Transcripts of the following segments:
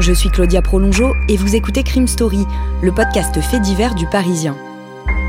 je suis Claudia Prolongeau et vous écoutez Crime Story, le podcast fait divers du Parisien.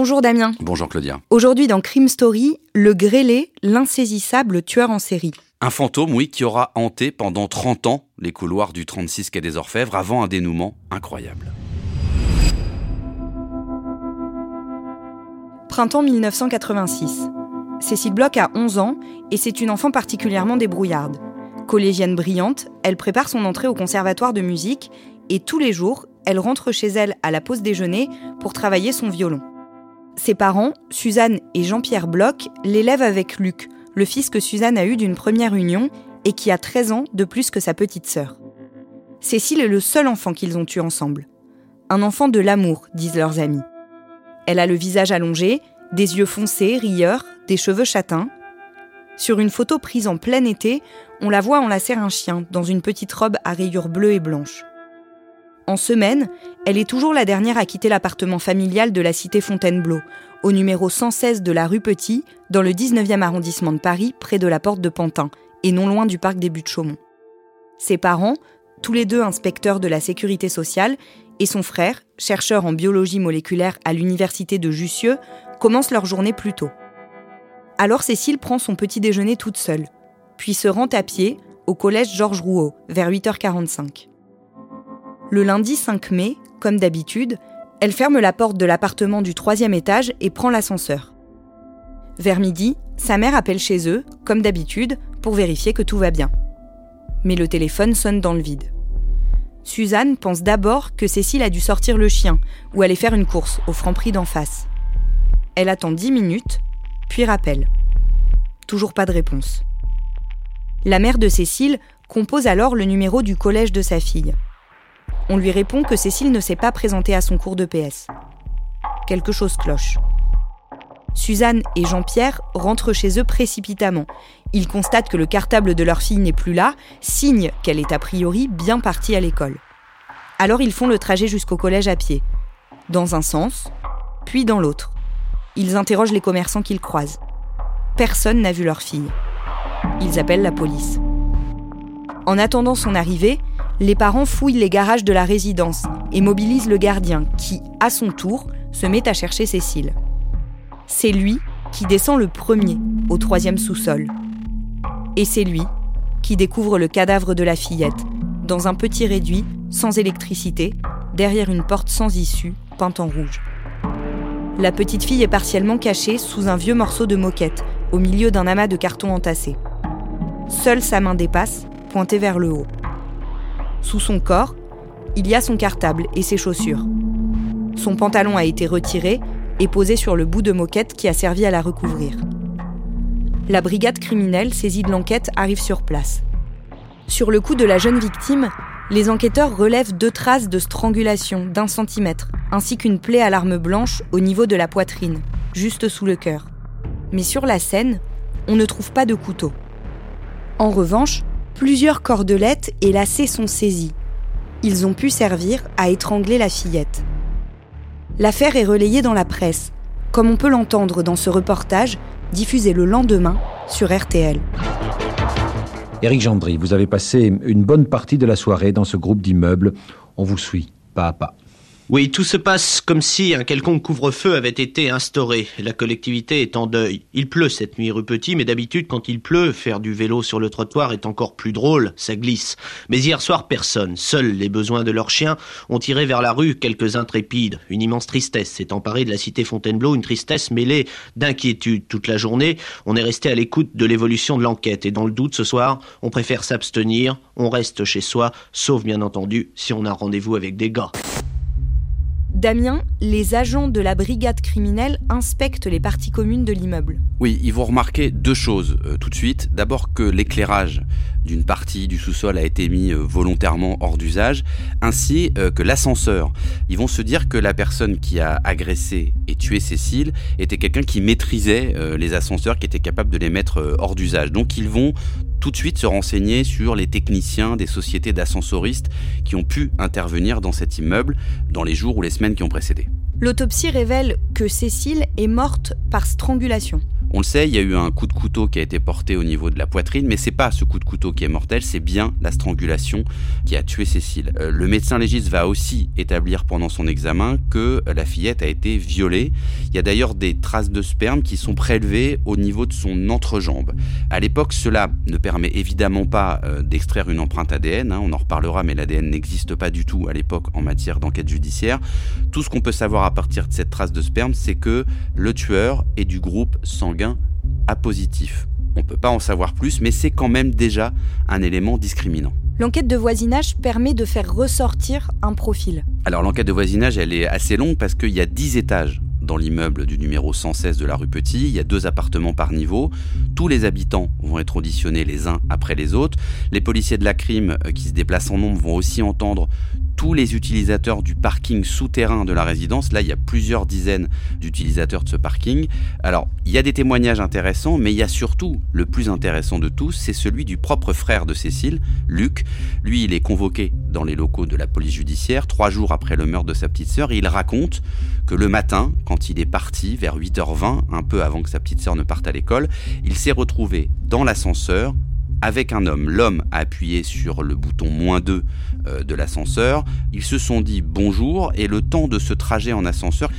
Bonjour Damien. Bonjour Claudia. Aujourd'hui dans Crime Story, le grêlé, l'insaisissable tueur en série. Un fantôme, oui, qui aura hanté pendant 30 ans les couloirs du 36 quai des Orfèvres avant un dénouement incroyable. Printemps 1986. Cécile Bloch a 11 ans et c'est une enfant particulièrement débrouillarde. Collégienne brillante, elle prépare son entrée au conservatoire de musique et tous les jours, elle rentre chez elle à la pause déjeuner pour travailler son violon. Ses parents, Suzanne et Jean-Pierre Bloch, l'élèvent avec Luc, le fils que Suzanne a eu d'une première union et qui a 13 ans de plus que sa petite sœur. Cécile est le seul enfant qu'ils ont eu ensemble. Un enfant de l'amour, disent leurs amis. Elle a le visage allongé, des yeux foncés, rieurs, des cheveux châtains. Sur une photo prise en plein été, on la voit enlacer un chien dans une petite robe à rayures bleues et blanches. En semaine, elle est toujours la dernière à quitter l'appartement familial de la cité Fontainebleau, au numéro 116 de la rue Petit, dans le 19e arrondissement de Paris, près de la porte de Pantin, et non loin du parc des Buttes-Chaumont. Ses parents, tous les deux inspecteurs de la sécurité sociale, et son frère, chercheur en biologie moléculaire à l'université de Jussieu, commencent leur journée plus tôt. Alors Cécile prend son petit déjeuner toute seule, puis se rend à pied au collège Georges Rouault vers 8h45. Le lundi 5 mai, comme d'habitude, elle ferme la porte de l'appartement du troisième étage et prend l'ascenseur. Vers midi, sa mère appelle chez eux, comme d'habitude, pour vérifier que tout va bien. Mais le téléphone sonne dans le vide. Suzanne pense d'abord que Cécile a dû sortir le chien ou aller faire une course au franc-prix d'en face. Elle attend 10 minutes, puis rappelle. Toujours pas de réponse. La mère de Cécile compose alors le numéro du collège de sa fille. On lui répond que Cécile ne s'est pas présentée à son cours de PS. Quelque chose cloche. Suzanne et Jean-Pierre rentrent chez eux précipitamment. Ils constatent que le cartable de leur fille n'est plus là, signe qu'elle est a priori bien partie à l'école. Alors ils font le trajet jusqu'au collège à pied, dans un sens, puis dans l'autre. Ils interrogent les commerçants qu'ils croisent. Personne n'a vu leur fille. Ils appellent la police. En attendant son arrivée, les parents fouillent les garages de la résidence et mobilisent le gardien qui, à son tour, se met à chercher Cécile. C'est lui qui descend le premier au troisième sous-sol. Et c'est lui qui découvre le cadavre de la fillette, dans un petit réduit, sans électricité, derrière une porte sans issue, peinte en rouge. La petite fille est partiellement cachée sous un vieux morceau de moquette, au milieu d'un amas de cartons entassés. Seule sa main dépasse, pointée vers le haut. Sous son corps, il y a son cartable et ses chaussures. Son pantalon a été retiré et posé sur le bout de moquette qui a servi à la recouvrir. La brigade criminelle saisie de l'enquête arrive sur place. Sur le cou de la jeune victime, les enquêteurs relèvent deux traces de strangulation d'un centimètre, ainsi qu'une plaie à l'arme blanche au niveau de la poitrine, juste sous le cœur. Mais sur la scène, on ne trouve pas de couteau. En revanche, plusieurs cordelettes et lacets sont saisis. ils ont pu servir à étrangler la fillette. L'affaire est relayée dans la presse, comme on peut l'entendre dans ce reportage diffusé le lendemain sur RTL. Éric Gendry, vous avez passé une bonne partie de la soirée dans ce groupe d'immeubles. On vous suit, pas à pas. Oui, tout se passe comme si un quelconque couvre-feu avait été instauré. La collectivité est en deuil. Il pleut cette nuit rue Petit, mais d'habitude, quand il pleut, faire du vélo sur le trottoir est encore plus drôle, ça glisse. Mais hier soir, personne. Seuls les besoins de leurs chiens ont tiré vers la rue quelques intrépides. Une immense tristesse s'est emparée de la cité Fontainebleau, une tristesse mêlée d'inquiétude. Toute la journée, on est resté à l'écoute de l'évolution de l'enquête. Et dans le doute, ce soir, on préfère s'abstenir, on reste chez soi, sauf bien entendu si on a rendez-vous avec des gars. Damien, les agents de la brigade criminelle inspectent les parties communes de l'immeuble. Oui, ils vont remarquer deux choses euh, tout de suite. D'abord que l'éclairage d'une partie du sous-sol a été mis euh, volontairement hors d'usage, ainsi euh, que l'ascenseur. Ils vont se dire que la personne qui a agressé et tué Cécile était quelqu'un qui maîtrisait les ascenseurs, qui était capable de les mettre hors d'usage. Donc ils vont tout de suite se renseigner sur les techniciens des sociétés d'ascensoristes qui ont pu intervenir dans cet immeuble dans les jours ou les semaines qui ont précédé. L'autopsie révèle que Cécile est morte par strangulation. On le sait, il y a eu un coup de couteau qui a été porté au niveau de la poitrine, mais c'est pas ce coup de couteau qui est mortel, c'est bien la strangulation qui a tué Cécile. Euh, le médecin légiste va aussi établir pendant son examen que la fillette a été violée. Il y a d'ailleurs des traces de sperme qui sont prélevées au niveau de son entrejambe. À l'époque, cela ne permet évidemment pas euh, d'extraire une empreinte ADN, hein, on en reparlera, mais l'ADN n'existe pas du tout à l'époque en matière d'enquête judiciaire. Tout ce qu'on peut savoir à partir de cette trace de sperme, c'est que le tueur est du groupe sanguin à positif. On ne peut pas en savoir plus, mais c'est quand même déjà un élément discriminant. L'enquête de voisinage permet de faire ressortir un profil. Alors l'enquête de voisinage, elle est assez longue parce qu'il y a 10 étages dans l'immeuble du numéro 116 de la rue Petit. Il y a deux appartements par niveau. Tous les habitants vont être auditionnés les uns après les autres. Les policiers de la crime euh, qui se déplacent en nombre vont aussi entendre tous les utilisateurs du parking souterrain de la résidence. Là, il y a plusieurs dizaines d'utilisateurs de ce parking. Alors, il y a des témoignages intéressants, mais il y a surtout, le plus intéressant de tous, c'est celui du propre frère de Cécile, Luc. Lui, il est convoqué dans les locaux de la police judiciaire trois jours après le meurtre de sa petite sœur il raconte que le matin, quand il est parti vers 8h20, un peu avant que sa petite sœur ne parte à l'école, il s'est retrouvé dans l'ascenseur avec un homme. L'homme a appuyé sur le bouton moins 2 euh, de l'ascenseur. Ils se sont dit bonjour et le temps de ce trajet en ascenseur,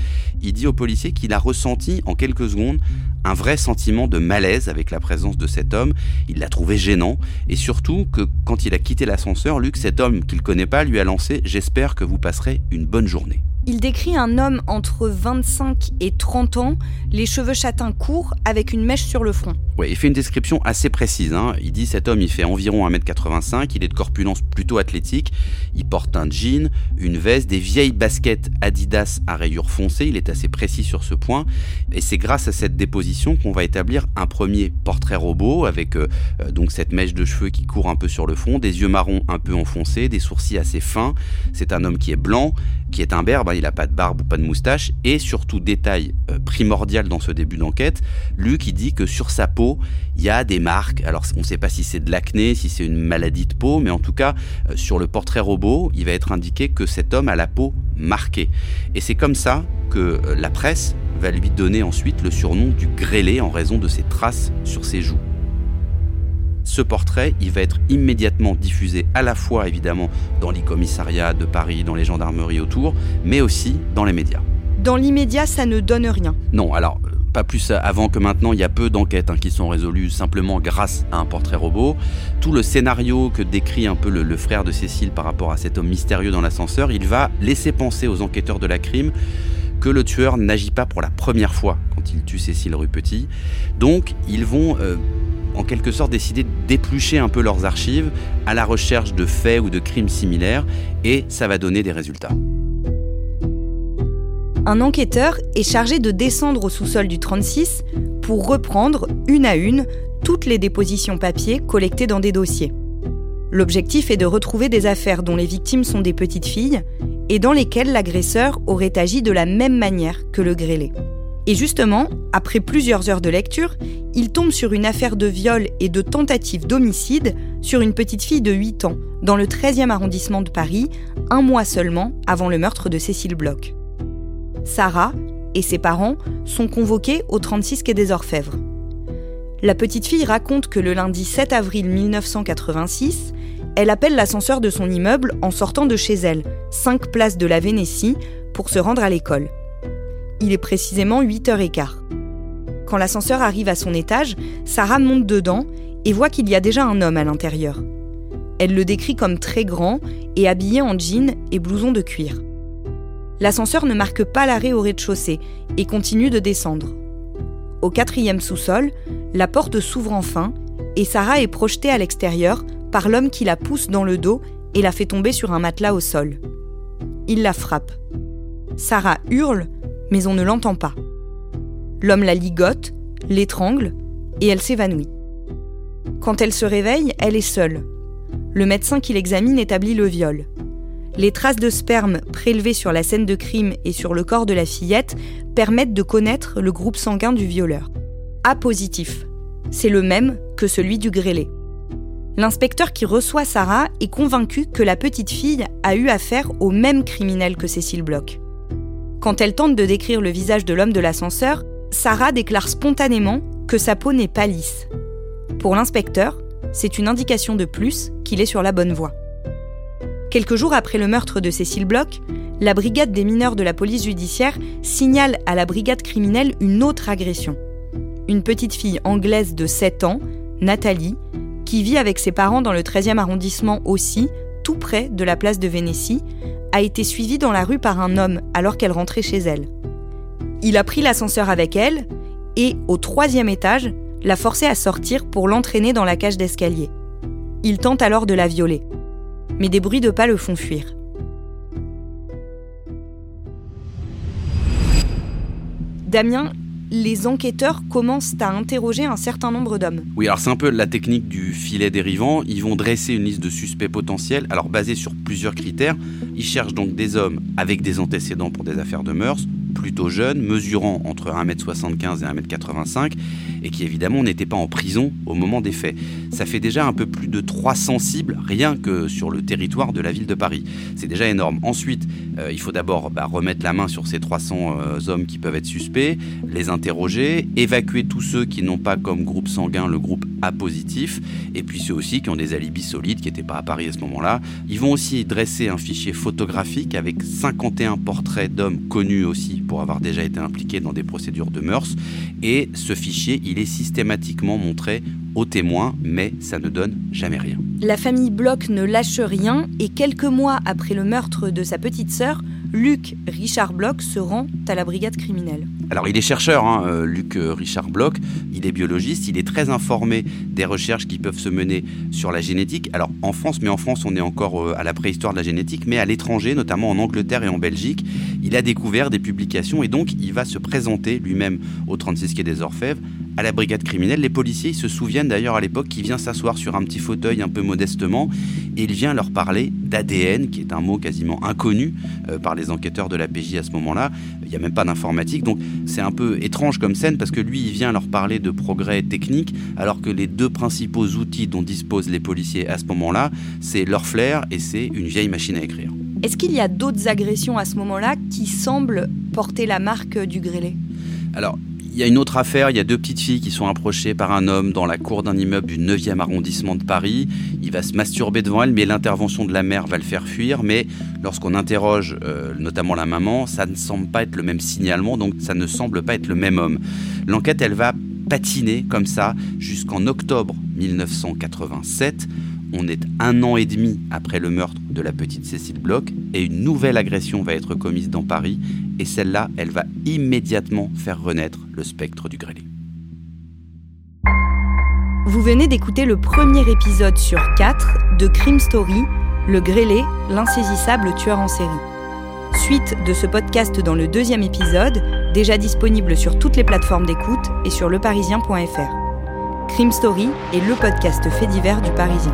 il dit au policier qu'il a ressenti en quelques secondes un vrai sentiment de malaise avec la présence de cet homme. Il l'a trouvé gênant et surtout que quand il a quitté l'ascenseur, Luc, cet homme qu'il connaît pas, lui a lancé J'espère que vous passerez une bonne journée. Il décrit un homme entre 25 et 30 ans, les cheveux châtains courts, avec une mèche sur le front. Ouais, il fait une description assez précise. Hein. Il dit cet homme, il fait environ 1m85, il est de corpulence plutôt athlétique, il porte un jean, une veste, des vieilles baskets Adidas à rayures foncées, il est assez précis sur ce point. Et c'est grâce à cette déposition qu'on va établir un premier portrait robot avec euh, euh, donc cette mèche de cheveux qui court un peu sur le front, des yeux marrons un peu enfoncés, des sourcils assez fins. C'est un homme qui est blanc, qui est un berbe il n'a pas de barbe ou pas de moustache, et surtout, détail euh, primordial dans ce début d'enquête, Luc il dit que sur sa peau, il y a des marques, alors on ne sait pas si c'est de l'acné, si c'est une maladie de peau, mais en tout cas, euh, sur le portrait robot, il va être indiqué que cet homme a la peau marquée. Et c'est comme ça que euh, la presse va lui donner ensuite le surnom du grêlé en raison de ses traces sur ses joues ce portrait, il va être immédiatement diffusé à la fois évidemment dans les commissariats de Paris, dans les gendarmeries autour, mais aussi dans les médias. Dans l'immédiat, ça ne donne rien. Non, alors pas plus avant que maintenant, il y a peu d'enquêtes hein, qui sont résolues simplement grâce à un portrait robot. Tout le scénario que décrit un peu le, frère de Cécile par rapport à cet homme mystérieux dans l'ascenseur, il va laisser penser aux enquêteurs de la crime que le tueur n'agit pas pour la première fois quand il tue Cécile Rue Petit. Donc, ils vont euh, en quelque sorte décider d'éplucher un peu leurs archives à la recherche de faits ou de crimes similaires, et ça va donner des résultats. Un enquêteur est chargé de descendre au sous-sol du 36 pour reprendre, une à une, toutes les dépositions papier collectées dans des dossiers. L'objectif est de retrouver des affaires dont les victimes sont des petites filles et dans lesquelles l'agresseur aurait agi de la même manière que le grêlé. Et justement, après plusieurs heures de lecture, il tombe sur une affaire de viol et de tentative d'homicide sur une petite fille de 8 ans, dans le 13e arrondissement de Paris, un mois seulement avant le meurtre de Cécile Bloch. Sarah et ses parents sont convoqués au 36 quai des Orfèvres. La petite fille raconte que le lundi 7 avril 1986, elle appelle l'ascenseur de son immeuble en sortant de chez elle, 5 places de la Vénétie, pour se rendre à l'école. Il est précisément 8h15. Quand l'ascenseur arrive à son étage, Sarah monte dedans et voit qu'il y a déjà un homme à l'intérieur. Elle le décrit comme très grand et habillé en jean et blouson de cuir. L'ascenseur ne marque pas l'arrêt au rez-de-chaussée et continue de descendre. Au quatrième sous-sol, la porte s'ouvre enfin et Sarah est projetée à l'extérieur par l'homme qui la pousse dans le dos et la fait tomber sur un matelas au sol. Il la frappe. Sarah hurle, mais on ne l'entend pas. L'homme la ligote, l'étrangle, et elle s'évanouit. Quand elle se réveille, elle est seule. Le médecin qui l'examine établit le viol. Les traces de sperme prélevées sur la scène de crime et sur le corps de la fillette permettent de connaître le groupe sanguin du violeur. A positif. C'est le même que celui du grêlé. L'inspecteur qui reçoit Sarah est convaincu que la petite fille a eu affaire au même criminel que Cécile Bloch. Quand elle tente de décrire le visage de l'homme de l'ascenseur, Sarah déclare spontanément que sa peau n'est pas lisse. Pour l'inspecteur, c'est une indication de plus qu'il est sur la bonne voie. Quelques jours après le meurtre de Cécile Bloch, la brigade des mineurs de la police judiciaire signale à la brigade criminelle une autre agression. Une petite fille anglaise de 7 ans, Nathalie, qui vit avec ses parents dans le 13e arrondissement aussi, tout près de la place de Vénétie, a été suivie dans la rue par un homme alors qu'elle rentrait chez elle. Il a pris l'ascenseur avec elle et, au troisième étage, l'a forcée à sortir pour l'entraîner dans la cage d'escalier. Il tente alors de la violer. Mais des bruits de pas le font fuir. Damien, les enquêteurs commencent à interroger un certain nombre d'hommes. Oui, alors c'est un peu la technique du filet dérivant. Ils vont dresser une liste de suspects potentiels, alors basée sur plusieurs critères. Ils cherchent donc des hommes avec des antécédents pour des affaires de mœurs, plutôt jeunes, mesurant entre 1m75 et 1m85, et qui évidemment n'étaient pas en prison au moment des faits. Ça fait déjà un peu plus de 300 cibles, rien que sur le territoire de la ville de Paris. C'est déjà énorme. Ensuite, euh, il faut d'abord bah, remettre la main sur ces 300 euh, hommes qui peuvent être suspects, les interroger, évacuer tous ceux qui n'ont pas comme groupe sanguin le groupe A positif, et puis ceux aussi qui ont des alibis solides, qui n'étaient pas à Paris à ce moment-là. Ils vont aussi dresser un fichier photographique avec 51 portraits d'hommes connus aussi pour avoir déjà été impliqués dans des procédures de mœurs, et ce fichier, il est systématiquement montré aux témoins, mais ça ne donne jamais rien. La famille Bloch ne lâche rien et quelques mois après le meurtre de sa petite sœur, Luc Richard Bloch se rend à la brigade criminelle. Alors il est chercheur, hein, euh, Luc euh, Richard Bloch, il est biologiste, il est très informé des recherches qui peuvent se mener sur la génétique. Alors en France, mais en France on est encore euh, à la préhistoire de la génétique, mais à l'étranger, notamment en Angleterre et en Belgique, il a découvert des publications et donc il va se présenter lui-même au 36 quai des Orfèvres à la brigade criminelle. Les policiers se souviennent d'ailleurs à l'époque qu'il vient s'asseoir sur un petit fauteuil un peu modestement et il vient leur parler d'ADN, qui est un mot quasiment inconnu euh, par les enquêteurs de la PJ à ce moment-là. Il n'y a même pas d'informatique, donc c'est un peu étrange comme scène parce que lui, il vient leur parler de progrès techniques alors que les deux principaux outils dont disposent les policiers à ce moment-là, c'est leur flair et c'est une vieille machine à écrire. Est-ce qu'il y a d'autres agressions à ce moment-là qui semblent porter la marque du grêlé? Alors, il y a une autre affaire, il y a deux petites filles qui sont approchées par un homme dans la cour d'un immeuble du 9e arrondissement de Paris. Il va se masturber devant elle, mais l'intervention de la mère va le faire fuir. Mais lorsqu'on interroge euh, notamment la maman, ça ne semble pas être le même signalement, donc ça ne semble pas être le même homme. L'enquête, elle va patiner comme ça jusqu'en octobre 1987 on est un an et demi après le meurtre de la petite Cécile Bloch et une nouvelle agression va être commise dans Paris et celle-là, elle va immédiatement faire renaître le spectre du grêlé. Vous venez d'écouter le premier épisode sur quatre de Crime Story, Le grêlé, l'insaisissable tueur en série. Suite de ce podcast dans le deuxième épisode, déjà disponible sur toutes les plateformes d'écoute et sur leparisien.fr. Crime Story est le podcast fait divers du Parisien.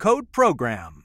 code PROGRAM.